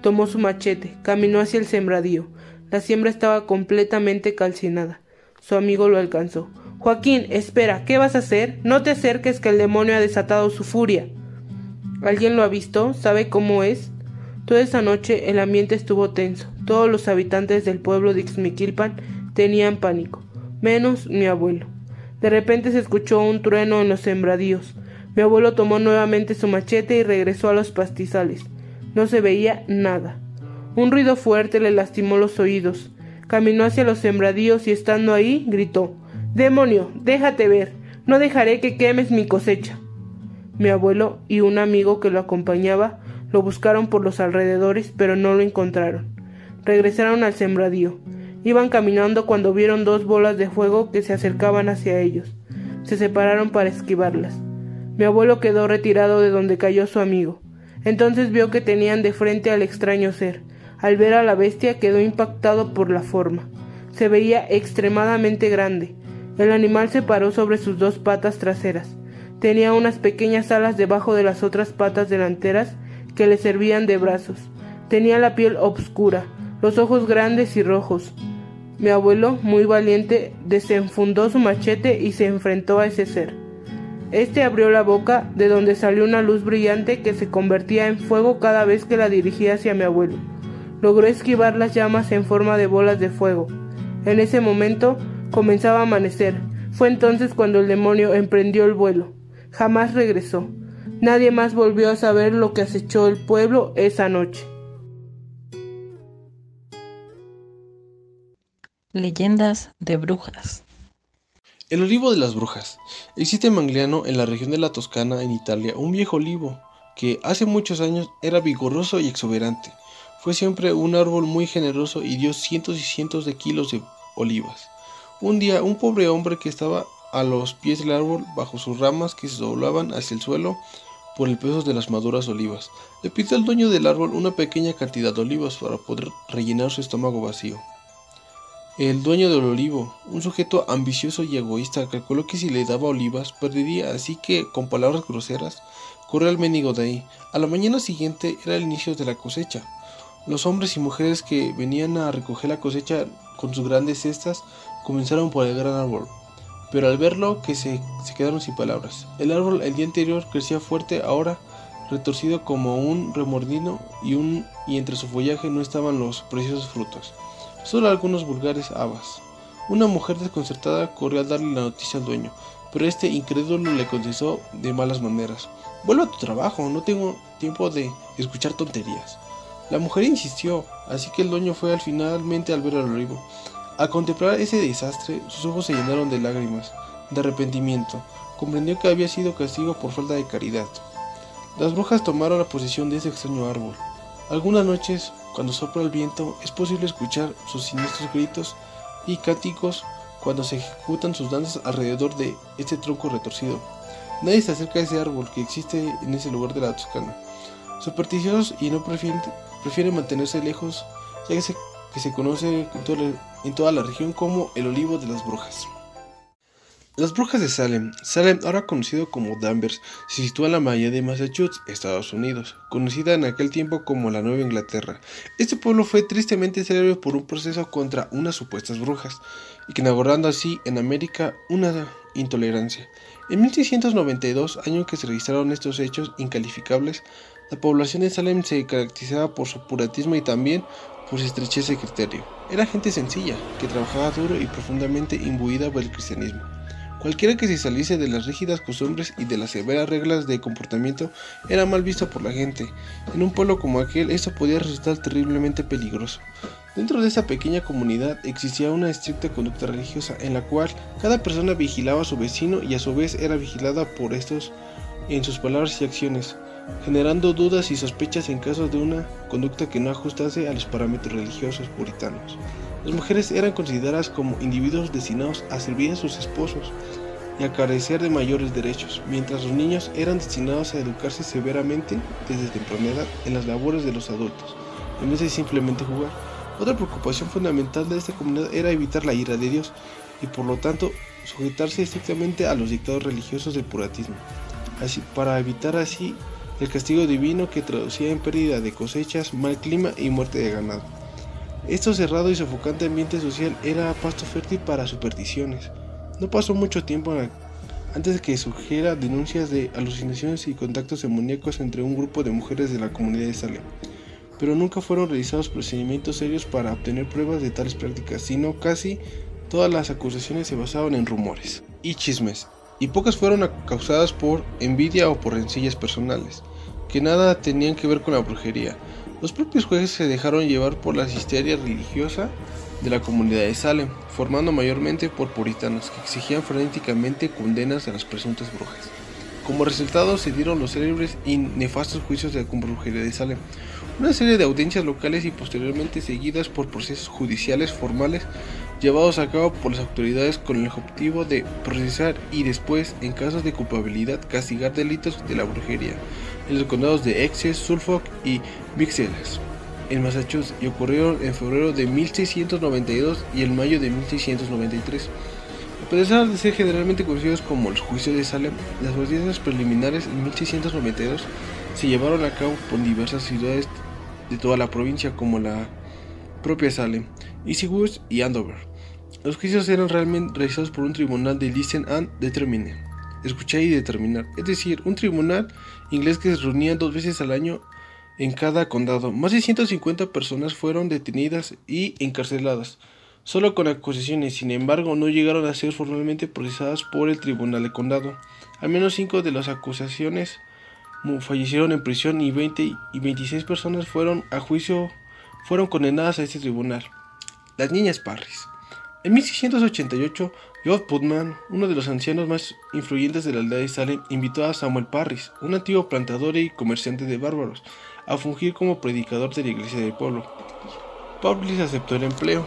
Tomó su machete, caminó hacia el sembradío. La siembra estaba completamente calcinada. Su amigo lo alcanzó. Joaquín, espera, ¿qué vas a hacer? No te acerques que el demonio ha desatado su furia. ¿Alguien lo ha visto? ¿Sabe cómo es? Toda esa noche el ambiente estuvo tenso. Todos los habitantes del pueblo de Ixmiquilpan tenían pánico, menos mi abuelo. De repente se escuchó un trueno en los sembradíos. Mi abuelo tomó nuevamente su machete y regresó a los pastizales. No se veía nada. Un ruido fuerte le lastimó los oídos. Caminó hacia los sembradíos y estando ahí gritó Demonio, déjate ver, no dejaré que quemes mi cosecha. Mi abuelo y un amigo que lo acompañaba lo buscaron por los alrededores, pero no lo encontraron. Regresaron al sembradío. Iban caminando cuando vieron dos bolas de fuego que se acercaban hacia ellos. Se separaron para esquivarlas. Mi abuelo quedó retirado de donde cayó su amigo. Entonces vio que tenían de frente al extraño ser. Al ver a la bestia quedó impactado por la forma. Se veía extremadamente grande. El animal se paró sobre sus dos patas traseras. Tenía unas pequeñas alas debajo de las otras patas delanteras que le servían de brazos. Tenía la piel obscura, los ojos grandes y rojos. Mi abuelo, muy valiente, desenfundó su machete y se enfrentó a ese ser. Este abrió la boca, de donde salió una luz brillante que se convertía en fuego cada vez que la dirigía hacia mi abuelo. Logró esquivar las llamas en forma de bolas de fuego. En ese momento, Comenzaba a amanecer. Fue entonces cuando el demonio emprendió el vuelo. Jamás regresó. Nadie más volvió a saber lo que acechó el pueblo esa noche. Leyendas de brujas. El olivo de las brujas. Existe en Mangliano, en la región de la Toscana, en Italia, un viejo olivo que hace muchos años era vigoroso y exuberante. Fue siempre un árbol muy generoso y dio cientos y cientos de kilos de olivas. Un día, un pobre hombre que estaba a los pies del árbol, bajo sus ramas que se doblaban hacia el suelo por el peso de las maduras olivas, le pidió al dueño del árbol una pequeña cantidad de olivas para poder rellenar su estómago vacío. El dueño del olivo, un sujeto ambicioso y egoísta, calculó que si le daba olivas perdería, así que, con palabras groseras, corrió al mendigo de ahí. A la mañana siguiente era el inicio de la cosecha. Los hombres y mujeres que venían a recoger la cosecha con sus grandes cestas comenzaron por el gran árbol, pero al verlo que se, quedaron sin palabras. El árbol el día anterior crecía fuerte, ahora retorcido como un remordino y, un, y entre su follaje no estaban los preciosos frutos, solo algunos vulgares habas. Una mujer desconcertada corrió a darle la noticia al dueño, pero este incrédulo le contestó de malas maneras. Vuelve a tu trabajo, no tengo tiempo de escuchar tonterías. La mujer insistió, así que el dueño fue al finalmente al ver al olivo. Al contemplar ese desastre, sus ojos se llenaron de lágrimas, de arrepentimiento. Comprendió que había sido castigo por falta de caridad. Las brujas tomaron la posesión de ese extraño árbol. Algunas noches, cuando sopla el viento, es posible escuchar sus siniestros gritos y cánticos cuando se ejecutan sus danzas alrededor de este tronco retorcido. Nadie se acerca a ese árbol que existe en ese lugar de la Toscana. Supersticiosos y no prefieren mantenerse lejos, ya que se que se conoce en toda, la región como el olivo de las brujas. Las brujas de Salem, Salem ahora conocido como Danvers, se sitúa en la bahía de Massachusetts, Estados Unidos, conocida en aquel tiempo como la Nueva Inglaterra. Este pueblo fue tristemente célebre por un proceso contra unas supuestas brujas, y que inaugurando así en América una intolerancia. En 1692, año en que se registraron estos hechos incalificables, la población de Salem se caracterizaba por su puratismo y también por su estrechez de criterio. Era gente sencilla, que trabajaba duro y profundamente imbuida por el cristianismo. Cualquiera que se saliese de las rígidas costumbres y de las severas reglas de comportamiento era mal visto por la gente. En un pueblo como aquel esto podía resultar terriblemente peligroso. Dentro de esa pequeña comunidad existía una estricta conducta religiosa en la cual cada persona vigilaba a su vecino y a su vez era vigilada por estos en sus palabras y acciones generando dudas y sospechas en caso de una conducta que no ajustase a los parámetros religiosos puritanos. Las mujeres eran consideradas como individuos destinados a servir a sus esposos y a carecer de mayores derechos, mientras los niños eran destinados a educarse severamente desde temprana edad en las labores de los adultos, en vez de simplemente jugar. Otra preocupación fundamental de esta comunidad era evitar la ira de Dios y por lo tanto sujetarse estrictamente a los dictados religiosos del puratismo, así, para evitar así el castigo divino que traducía en pérdida de cosechas, mal clima y muerte de ganado. Este cerrado y sofocante ambiente social era pasto fértil para supersticiones. No pasó mucho tiempo antes de que surgiera denuncias de alucinaciones y contactos demoníacos entre un grupo de mujeres de la comunidad de Salem, pero nunca fueron realizados procedimientos serios para obtener pruebas de tales prácticas, sino casi todas las acusaciones se basaban en rumores y chismes, y pocas fueron causadas por envidia o por rencillas personales, que nada tenían que ver con la brujería. Los propios jueces se dejaron llevar por la histeria religiosa de la comunidad de Salem, formando mayormente por puritanos que exigían frenéticamente condenas a las presuntas brujas. Como resultado se dieron los célebres y nefastos juicios de la brujería de Salem, una serie de audiencias locales y posteriormente seguidas por procesos judiciales formales llevados a cabo por las autoridades con el objetivo de procesar y después, en casos de culpabilidad, castigar delitos de la brujería en los condados de Essex, Suffolk y Mixelas en Massachusetts y ocurrieron en febrero de 1692 y en mayo de 1693. A pesar de ser generalmente conocidos como los juicios de Salem, las audiencias preliminares en 1692 se llevaron a cabo por diversas ciudades de toda la provincia como la propia Salem, Easy y Andover. Los juicios eran realmente realizados por un tribunal de listen and determine, escuchar y determinar, es decir, un tribunal inglés que se reunía dos veces al año en cada condado. Más de 150 personas fueron detenidas y encarceladas, solo con acusaciones, sin embargo no llegaron a ser formalmente procesadas por el tribunal de condado. Al menos 5 de las acusaciones fallecieron en prisión y 20 y 26 personas fueron a juicio fueron condenadas a este tribunal. Las niñas Parris. En 1688, Geoff Putman, uno de los ancianos más influyentes de la aldea de Salem, invitó a Samuel Parris, un antiguo plantador y comerciante de bárbaros, a fungir como predicador de la iglesia del pueblo. Parris aceptó el empleo,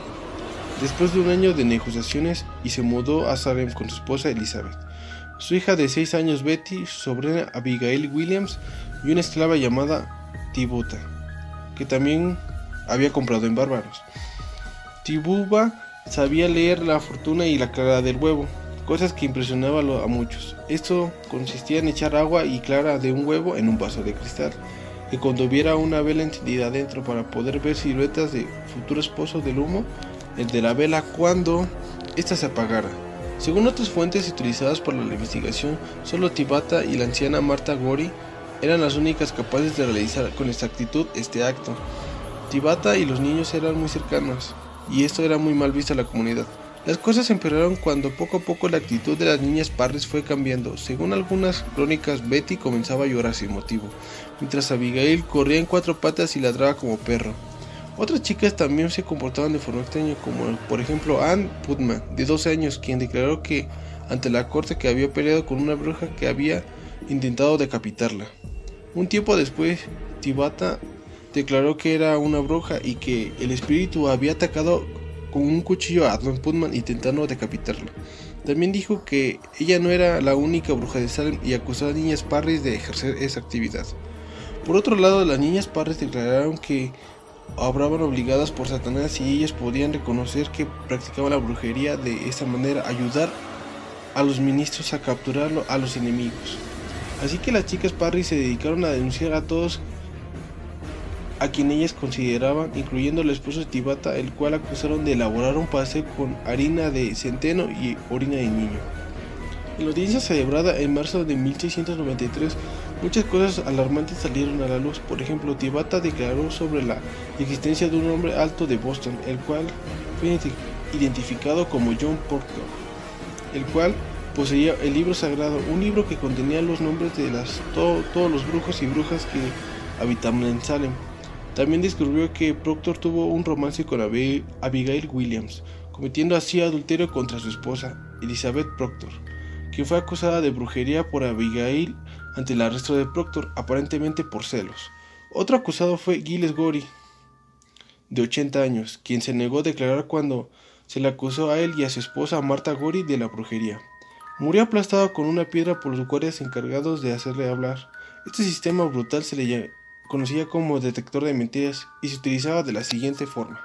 después de un año de negociaciones, y se mudó a Salem con su esposa Elizabeth, su hija de 6 años Betty, su sobrina Abigail Williams y una esclava llamada Tibuta, que también había comprado en Bárbaros. Tibuba sabía leer la fortuna y la clara del huevo, cosas que impresionaban a muchos. Esto consistía en echar agua y clara de un huevo en un vaso de cristal, que cuando hubiera una vela encendida adentro para poder ver siluetas de futuros pozos del humo, el de la vela cuando ésta se apagara. Según otras fuentes utilizadas por la investigación, solo Tibata y la anciana Marta Gori eran las únicas capaces de realizar con exactitud este acto. Tibata y los niños eran muy cercanos, y esto era muy mal visto en la comunidad. Las cosas empeoraron cuando poco a poco la actitud de las niñas Parris fue cambiando. Según algunas crónicas, Betty comenzaba a llorar sin motivo, mientras Abigail corría en cuatro patas y ladraba como perro. Otras chicas también se comportaban de forma extraña, como por ejemplo Anne Putman, de 12 años, quien declaró que ante la corte que había peleado con una bruja que había intentado decapitarla. Un tiempo después, Tibata declaró que era una bruja y que el espíritu había atacado con un cuchillo a Adnan Putman intentando decapitarlo. También dijo que ella no era la única bruja de Salem y acusó a niñas Parris de ejercer esa actividad. Por otro lado, las niñas Parris declararon que obraban obligadas por Satanás y ellas podían reconocer que practicaban la brujería de esta manera, ayudar a los ministros a capturarlo a los enemigos. Así que las chicas Parris se dedicaron a denunciar a todos a quien ellas consideraban, incluyendo el esposo de Tibata, el cual acusaron de elaborar un paseo con harina de centeno y orina de niño. En la audiencia celebrada en marzo de 1693, muchas cosas alarmantes salieron a la luz. Por ejemplo, Tibata declaró sobre la existencia de un hombre alto de Boston, el cual fue identificado como John Porter, el cual poseía el libro sagrado, un libro que contenía los nombres de las, todos los brujos y brujas que habitaban en Salem. También descubrió que Proctor tuvo un romance con Abigail Williams, cometiendo así adulterio contra su esposa, Elizabeth Proctor, quien fue acusada de brujería por Abigail ante el arresto de Proctor, aparentemente por celos. Otro acusado fue Giles Gory, de 80 años, quien se negó a declarar cuando se le acusó a él y a su esposa Marta Gory de la brujería. Murió aplastado con una piedra por los guardias encargados de hacerle hablar. Este sistema brutal se le conocía como detector de mentiras y se utilizaba de la siguiente forma.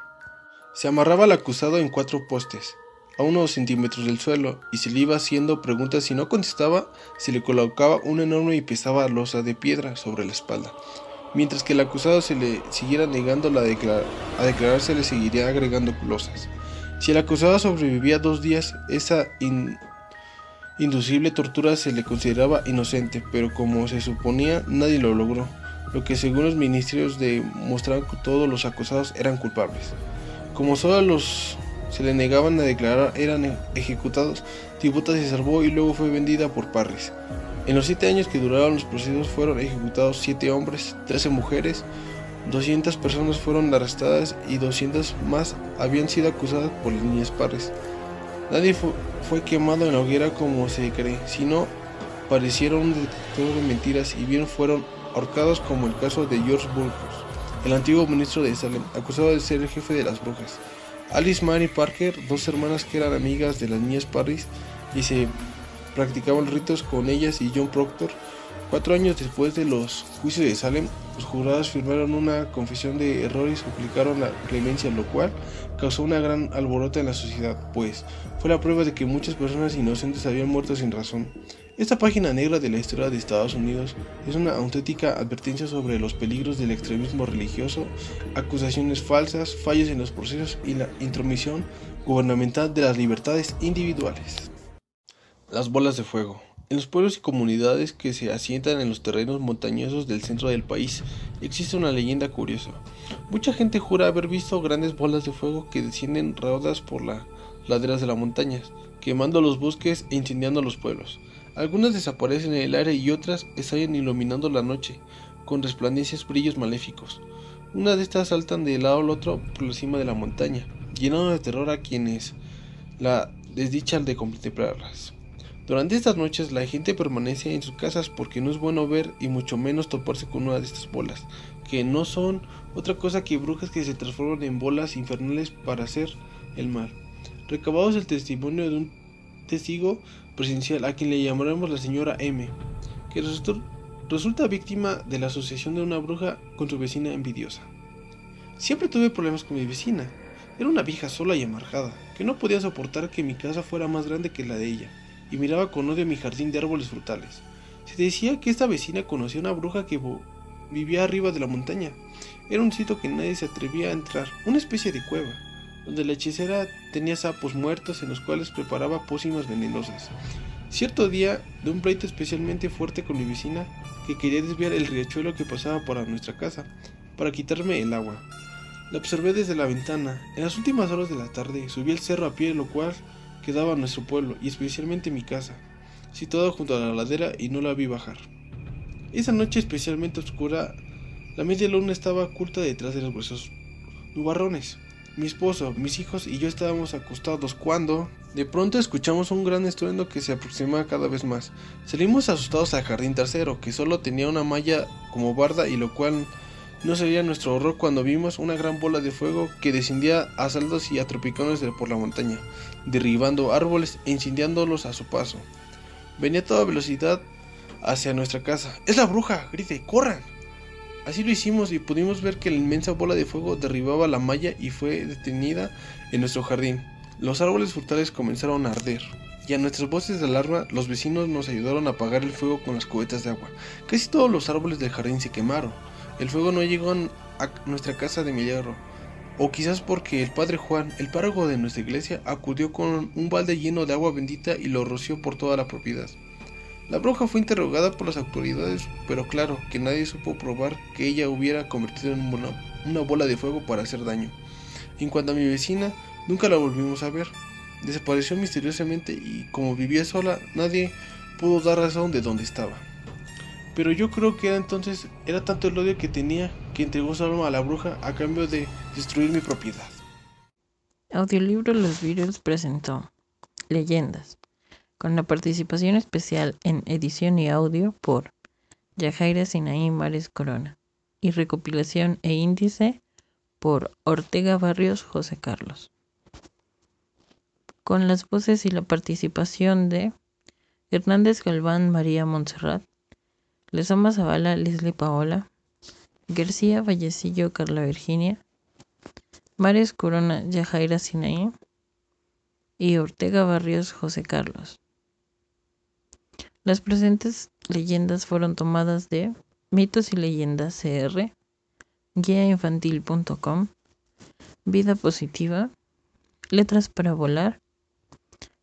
Se amarraba al acusado en cuatro postes, a unos centímetros del suelo, y se le iba haciendo preguntas si no contestaba, se le colocaba una enorme y pesada losa de piedra sobre la espalda. Mientras que el acusado se le siguiera negando a declarar, se le seguiría agregando losas. Si el acusado sobrevivía dos días, esa inducible tortura se le consideraba inocente, pero como se suponía, nadie lo logró, lo que según los ministerios demostraban que todos los acusados eran culpables. Como solo los se le negaban a declarar eran ejecutados, Tibota se salvó y luego fue vendida por Parris. En los siete años que duraron los procesos fueron ejecutados siete hombres, 13 mujeres, 200 personas fueron arrestadas y 200 más habían sido acusadas por las niñas Parris. Nadie fue, quemado en la hoguera como se cree, sino parecieron un detector de mentiras y bien fueron ahorcados como el caso de George Burgos, el antiguo ministro de Salem, acusado de ser el jefe de las brujas. Alice Mary Parker, dos hermanas que eran amigas de las niñas Parris y se practicaban ritos con ellas y John Proctor, Cuatro años después de los juicios de Salem, los jurados firmaron una confesión de errores y suplicaron la clemencia, lo cual causó una gran alborota en la sociedad, pues fue la prueba de que muchas personas inocentes habían muerto sin razón. Esta página negra de la historia de Estados Unidos es una auténtica advertencia sobre los peligros del extremismo religioso, acusaciones falsas, fallos en los procesos y la intromisión gubernamental de las libertades individuales. Las bolas de fuego. En los pueblos y comunidades que se asientan en los terrenos montañosos del centro del país existe una leyenda curiosa. Mucha gente jura haber visto grandes bolas de fuego que descienden raudas por las laderas de las montañas, quemando los bosques e incendiando los pueblos. Algunas desaparecen en el aire y otras estallan iluminando la noche, con resplandecientes brillos maléficos. Una de estas saltan de lado al otro por la cima de la montaña, llenando de terror a quienes la desdichan de contemplarlas. Durante estas noches la gente permanece en sus casas porque no es bueno ver y mucho menos toparse con una de estas bolas, que no son otra cosa que brujas que se transforman en bolas infernales para hacer el mal. Recabados el testimonio de un testigo presencial a quien le llamaremos la señora M, que resulta víctima de la asociación de una bruja con su vecina envidiosa. Siempre tuve problemas con mi vecina. Era una vieja sola y amargada, que no podía soportar que mi casa fuera más grande que la de ella y miraba con odio mi jardín de árboles frutales. Se decía que esta vecina conocía una bruja que vivía arriba de la montaña. Era un sitio que nadie se atrevía a entrar, una especie de cueva, donde la hechicera tenía sapos muertos en los cuales preparaba pócimas venenosas. Cierto día, de un pleito especialmente fuerte con mi vecina, que quería desviar el riachuelo que pasaba por nuestra casa, para quitarme el agua. La observé desde la ventana. En las últimas horas de la tarde subí el cerro a pie, lo cual quedaba nuestro pueblo y especialmente mi casa, situada junto a la ladera y no la vi bajar. Esa noche especialmente oscura, la media luna estaba oculta detrás de los gruesos nubarrones. Mi esposo, mis hijos y yo estábamos acostados cuando de pronto escuchamos un gran estruendo que se aproximaba cada vez más. Salimos asustados al jardín tercero, que solo tenía una malla como barda y lo cual no sería nuestro horror cuando vimos una gran bola de fuego que descendía a saldos y a tropicones por la montaña, derribando árboles e incendiándolos a su paso. Venía a toda velocidad hacia nuestra casa. ¡Es la bruja! ¡Grite! ¡Corran! Así lo hicimos y pudimos ver que la inmensa bola de fuego derribaba la malla y fue detenida en nuestro jardín. Los árboles frutales comenzaron a arder y a nuestras voces de alarma los vecinos nos ayudaron a apagar el fuego con las cubetas de agua. Casi todos los árboles del jardín se quemaron. El fuego no llegó a nuestra casa de milagro, o quizás porque el padre Juan, el párroco de nuestra iglesia, acudió con un balde lleno de agua bendita y lo roció por toda la propiedad. La bruja fue interrogada por las autoridades, pero claro que nadie supo probar que ella hubiera convertido en una, bola de fuego para hacer daño. En cuanto a mi vecina, nunca la volvimos a ver. Desapareció misteriosamente y como vivía sola, nadie pudo dar razón de dónde estaba. Pero yo creo que era entonces, era tanto el odio que tenía que entregó su alma a la bruja a cambio de destruir mi propiedad. Audiolibro Los Virus presentó Leyendas, con la participación especial en edición y audio por Yajaira Sinaí Mares Corona y recopilación e índice por Ortega Barrios José Carlos. Con las voces y la participación de Hernández Galván María Montserrat, Lezama Zavala, Leslie Paola, García Vallecillo, Carla Virginia, Mares Corona, Yajaira Sinaí y Ortega Barrios, José Carlos. Las presentes leyendas fueron tomadas de Mitos y Leyendas CR, guiainfantil.com, Vida Positiva, Letras para Volar,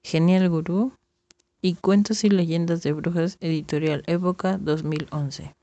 Genial Gurú y Cuentos y leyendas de brujas, editorial Época 2011.